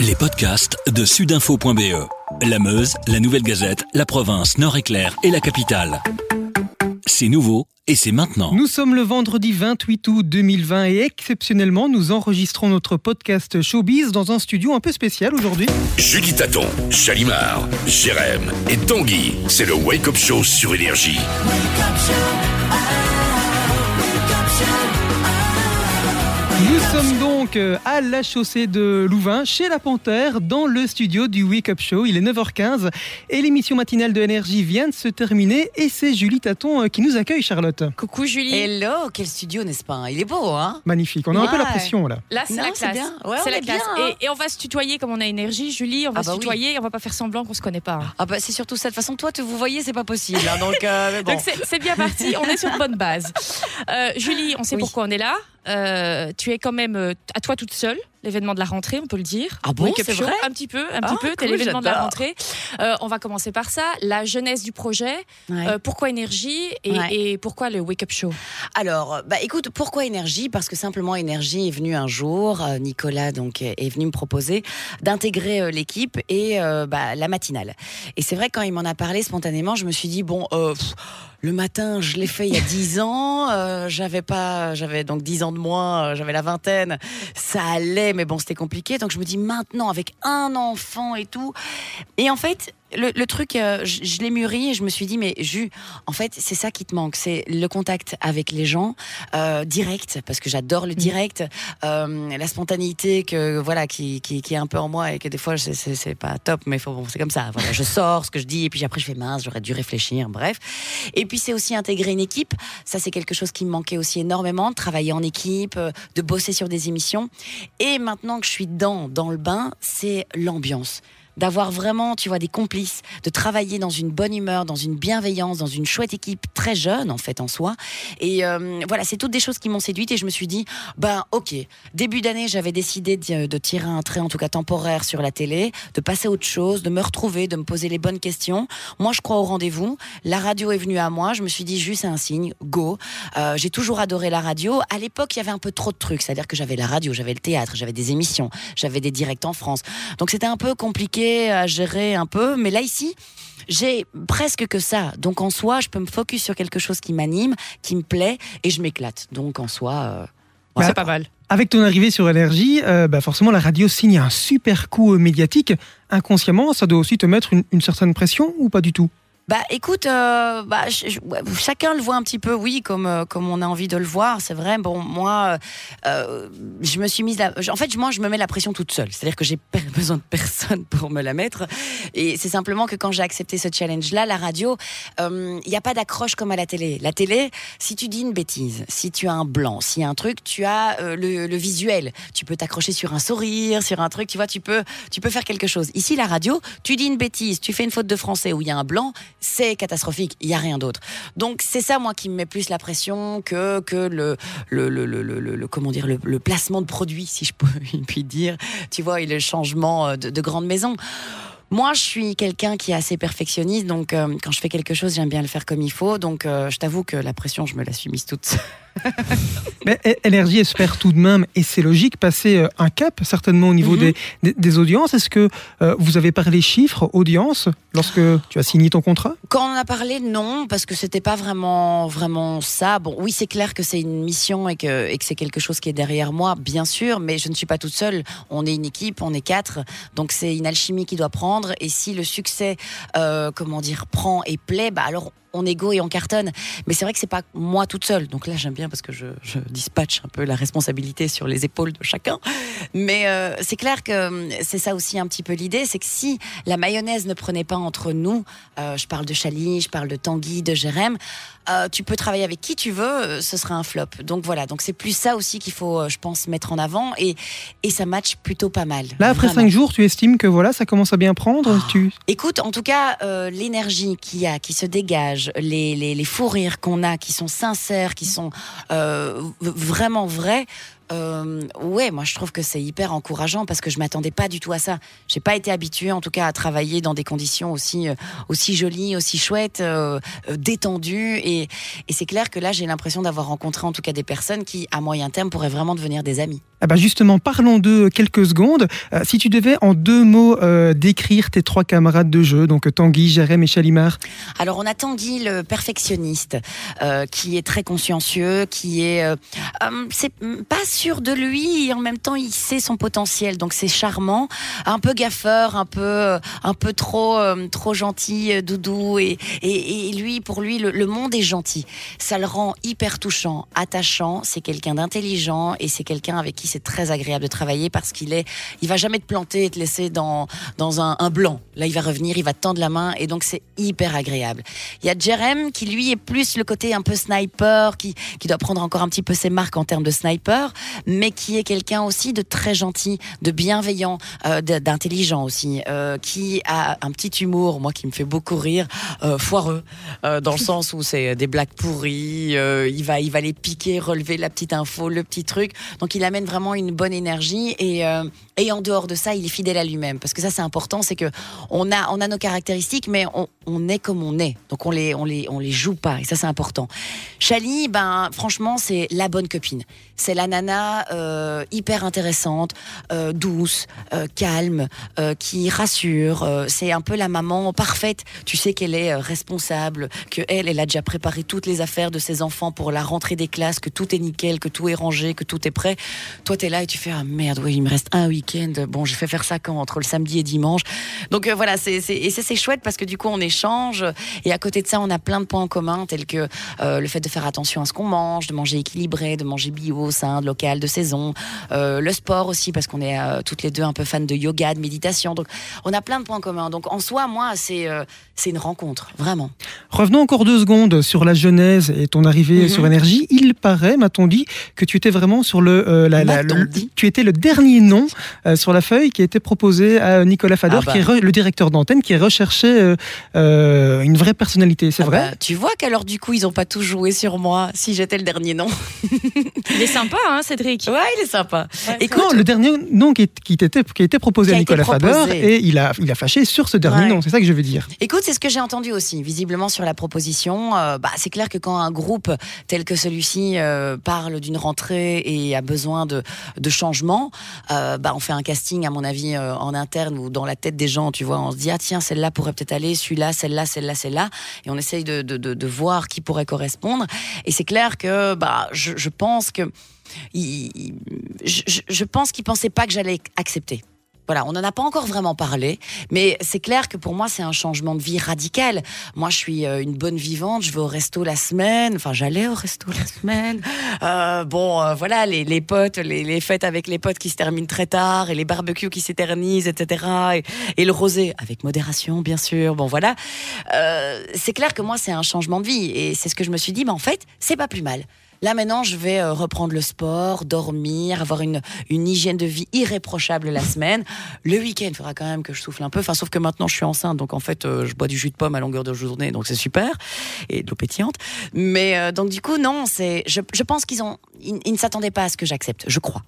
Les podcasts de sudinfo.be. La Meuse, la Nouvelle Gazette, la province, Nord-Éclair et la capitale. C'est nouveau et c'est maintenant. Nous sommes le vendredi 28 août 2020 et exceptionnellement, nous enregistrons notre podcast Showbiz dans un studio un peu spécial aujourd'hui. Julie Taton, Chalimard, Jérém et Tanguy, c'est le Wake Up Show sur Énergie. Nous sommes donc euh, à la chaussée de Louvain, chez La Panthère, dans le studio du Wake Up Show. Il est 9h15 et l'émission matinale de Énergie vient de se terminer et c'est Julie Taton euh, qui nous accueille, Charlotte. Coucou Julie. Hello, quel studio, n'est-ce pas? Il est beau, hein? Magnifique, on a un peu la pression là. Là, c'est la c'est classe. bien. Ouais, c'est on la est classe. bien, hein. et, et on va se tutoyer comme on a énergie, Julie. On va Ah se bah oui. tutoyer. On va pas faire semblant qu'on se connaît pas. hein. Ah bah c'est surtout ça. De toute façon, toi, te vous voyez, c'est pas possible. hein, donc, euh, mais bon. Donc c'est c'est bien parti. On est sur de bonnes bases. Euh, Julie, on sait Oui. pourquoi on est là. Euh, tu es quand même euh, à toi toute seule. L'événement de la rentrée, on peut le dire. Ah bon, c'est vrai Un petit peu, un Ah, petit peu. T'es cool, l'événement de la rentrée. Euh, on va commencer par ça. La jeunesse du projet. Ouais. Euh, pourquoi énergie et, Ouais. et pourquoi le Wake Up Show? Alors, bah écoute, pourquoi énergie? Parce que simplement énergie est venu un jour. euh, Nicolas donc est venu me proposer d'intégrer l'équipe et bah, la matinale. Et c'est vrai que quand il m'en a parlé spontanément, je me suis dit bon. euh, pff, le matin, je l'ai fait il y a 10 ans. euh, j'avais pas, j'avais donc 10 ans de moins, euh, j'avais la vingtaine. Ça allait, mais bon, c'était compliqué. Donc je me dis maintenant, avec un enfant et tout. Et en fait, le, le truc, euh, je, je l'ai mûri et je me suis dit, mais Jus, en fait, c'est ça qui te manque. C'est le contact avec les gens, euh, direct, parce que j'adore le direct, euh, la spontanéité que, voilà, qui, qui, qui est un peu en moi et que des fois, c'est- pas top, mais faut, bon, c'est comme ça. Voilà, je sors ce que je dis et puis après, je fais mince, j'aurais dû réfléchir, bref. Et puis, c'est aussi intégrer une équipe. Ça, c'est quelque chose qui me manquait aussi énormément, de travailler en équipe, de bosser sur des émissions. Et maintenant que je suis dedans, dans le bain, c'est l'ambiance d'avoir vraiment, tu vois, des complices, de travailler dans une bonne humeur, dans une bienveillance, dans une chouette équipe très jeune en fait en soi. Et euh, voilà, c'est toutes des choses qui m'ont séduite et je me suis dit, ben ok, début d'année j'avais décidé de, tirer un trait en tout cas temporaire sur la télé, de passer à autre chose, de me retrouver, de me poser les bonnes questions. Moi je crois au rendez-vous, la radio est venue à moi, je me suis dit juste un signe, go. Euh, J'ai toujours adoré la radio. À l'époque il y avait un peu trop de trucs, c'est-à-dire que j'avais la radio, j'avais le théâtre, j'avais des émissions, j'avais des directs en France. Donc c'était un peu compliqué à gérer un peu, mais là ici, j'ai presque que ça. Donc en soi, je peux me focus sur quelque chose qui m'anime, qui me plaît, et je m'éclate. Donc en soi, euh, Bah, C'est pas mal. Avec ton arrivée sur Énergie, euh, bah forcément la radio signe un super coup euh, médiatique. Inconsciemment, ça doit aussi te mettre une, une certaine pression ou pas du tout? Bah écoute, euh, bah, chacun le voit un petit peu, oui, comme, euh, comme on a envie de le voir, c'est vrai. Bon, moi, euh, je me suis mise la... En fait, moi, je me mets la pression toute seule. C'est-à-dire que j'ai besoin de personne pour me la mettre. Et c'est simplement que quand j'ai accepté ce challenge-là, la radio, il n'y a pas d'accroche comme à la télé. La télé, si tu dis une bêtise, si tu as un blanc, s'il y a un truc, tu as le, le visuel. Tu peux t'accrocher sur un sourire, sur un truc, tu vois, tu peux, tu peux faire quelque chose. Ici, la radio, tu dis une bêtise, tu fais une faute de français où il y a un blanc, c'est catastrophique. Il y a rien d'autre. Donc c'est ça moi qui me met plus la pression que que le le le le, comment dire le, placement de produits si je peux puis dire. Tu vois, et le changement euh, de, de grande maison. Moi, je suis quelqu'un qui est assez perfectionniste, donc euh, quand je fais quelque chose, j'aime bien le faire comme il faut. Donc, euh, je t'avoue que la pression, je me la suis mise toute. Mais Énergie espère tout de même, et c'est logique, passer euh, un cap certainement au niveau Mhm. des, des- des audiences. Est-ce que euh, vous avez parlé chiffres, audience, lorsque tu as signé ton contrat? Quand on en a parlé, non, parce que c'était pas vraiment, vraiment ça. Bon, oui, c'est clair que c'est une mission et que, et que c'est quelque chose qui est derrière moi, bien sûr, mais je ne suis pas toute seule. On est une équipe, on est quatre, donc c'est une alchimie qui doit prendre. Et si le succès, euh, comment dire, prend et plaît, bah alors on est go et on cartonne. Mais c'est vrai que c'est pas moi toute seule. Donc là, j'aime bien parce que je, je dispatche un peu la responsabilité sur les épaules de chacun. Mais euh, c'est clair que hum, c'est ça aussi un petit peu l'idée, c'est que si la mayonnaise ne prenait pas entre nous, euh, je parle de Chali, je parle de Tanguy, de Jérém, euh, tu peux travailler avec qui tu veux, euh, ce sera un flop. Donc voilà, donc c'est plus ça aussi qu'il faut, euh, je pense, mettre en avant et, et ça match plutôt pas mal. Là, après Vraiment. cinq jours, tu estimes que voilà, ça commence à bien prendre tu... Écoute, en tout cas, euh, l'énergie qu'il y a, qui se dégage, les, les, fous rires qu'on a, qui sont sincères, qui sont euh, vraiment vrais, euh, ouais, moi je trouve que c'est hyper encourageant parce que je m'attendais pas du tout à ça. J'ai pas été habituée, en tout cas, à travailler dans des conditions aussi euh, aussi jolies, aussi chouettes, euh, euh, détendues. Et, et c'est clair que là, j'ai l'impression d'avoir rencontré en tout cas des personnes qui, à moyen terme, pourraient vraiment devenir des amis. Ah bah justement, parlons d'eux quelques secondes. Euh, si tu devais en deux mots euh, décrire tes trois camarades de jeu, donc Tanguy, Jérém et Chalimar. Alors on a Tanguy le perfectionniste, euh, qui est très consciencieux, qui est, euh, c'est pas de lui, et en même temps il sait son potentiel, donc c'est charmant, un peu gaffeur, un peu, euh, un peu trop, euh, trop gentil, euh, doudou, et, et, lui, pour lui, le, monde est gentil. Ça le rend hyper touchant, attachant. C'est quelqu'un d'intelligent et c'est quelqu'un avec qui c'est très agréable de travailler parce qu'il est, il va jamais te planter et te laisser dans dans un, blanc. Là, il va revenir, il va te tendre la main et donc c'est hyper agréable. Il y a Jerem qui lui est plus le côté un peu sniper, qui qui doit prendre encore un petit peu ses marques en termes de sniper, mais qui est quelqu'un aussi de très gentil, de bienveillant, euh, d'intelligent aussi, euh, qui a un petit humour, moi qui me fait beaucoup rire, euh, foireux, dans le sens où c'est des blagues pourries, il va il va les piquer, relever la petite info, le petit truc. Donc il amène vraiment une bonne énergie et et en dehors de ça, il est fidèle à lui-même parce que ça c'est important, c'est que on a on a nos caractéristiques, mais on, on est comme on est, donc on les on les on les joue pas et ça c'est important. Chali, ben franchement c'est la bonne copine, c'est la nana euh, hyper intéressante, euh, douce, euh, calme, qui rassure. c'est un peu la maman parfaite. Tu sais qu'elle est responsable, que elle, elle a déjà préparé toutes les affaires de ses enfants pour la rentrée des classes, que tout est nickel, que tout est rangé, que tout est prêt. Toi, t'es là et tu fais ah merde, oui, il me reste un week-end. Bon, j'ai fait faire ça quand? Entre le samedi et dimanche. Donc voilà, c'est et ça c'est chouette parce que du coup on échange et à côté de ça on a plein de points en commun tels que le fait de faire attention à ce qu'on mange, de manger équilibré, de manger bio, sain, de de saison, euh, le sport aussi parce qu'on est euh, toutes les deux un peu fans de yoga, de méditation. Donc on a plein de points communs. Donc en soi, moi c'est euh, c'est une rencontre vraiment. Revenons encore deux secondes sur la genèse et ton arrivée Mhm. sur Énergie. Il paraît, m'a-t-on dit, que tu étais vraiment sur le, euh, la- la- M'a-t-on le- dit tu étais le dernier nom euh, sur la feuille qui a été proposé à Nicolas Fador, Ah bah. qui est re- le directeur d'antenne, qui recherchait euh, euh, une vraie personnalité. C'est Ah vrai bah, Tu vois qu'alors du coup ils ont pas tous joué sur moi si j'étais le dernier nom. Il est sympa, hein, Cédric Ouais, il est sympa. Et Écoute, Non, le dernier nom qui, est- qui, a été proposé Qui a à Nicolas proposé. et il a, il a fâché sur ce dernier Ouais. nom. C'est ça que je veux dire. Écoute, c'est ce que j'ai entendu aussi, visiblement sur la proposition. Euh, bah, c'est clair que quand un groupe tel que celui-ci euh, parle d'une rentrée et a besoin de, de changement, euh, bah, on fait un casting, à mon avis, en interne ou dans la tête des gens, tu vois. On se dit, ah tiens, celle-là pourrait peut-être aller, celui-là, celle-là, celle-là, celle-là. Et on essaye de, de, de, de voir qui pourrait correspondre. Et c'est clair que bah, je, je pense que. Je, pense qu'il pensait pas que j'allais accepter. Voilà, on n'en a pas encore vraiment parlé, mais c'est clair que pour moi, c'est un changement de vie radical. Moi, je suis euh, une bonne vivante, je vais au resto la semaine, enfin, j'allais au resto la semaine. Euh, bon, euh, voilà, les, potes, les, fêtes avec les potes qui se terminent très tard, et les barbecues qui s'éternisent, etc. Et, le rosé, avec modération, bien sûr. Bon, voilà. C'est clair que moi, c'est un changement de vie, et c'est ce que je me suis dit, mais en fait, c'est pas plus mal. Là maintenant, je vais euh, reprendre le sport, dormir, avoir une, une hygiène de vie irréprochable la semaine. Le week-end, il faudra quand même que je souffle un peu. Enfin, sauf que maintenant, je suis enceinte, donc en fait, euh, je bois du jus de pomme à longueur de journée, donc c'est super, et de l'eau pétillante. Mais euh, donc du coup, non, c'est, je, je pense qu'ils ont, ils, ils ne s'attendaient pas à ce que j'accepte, je crois.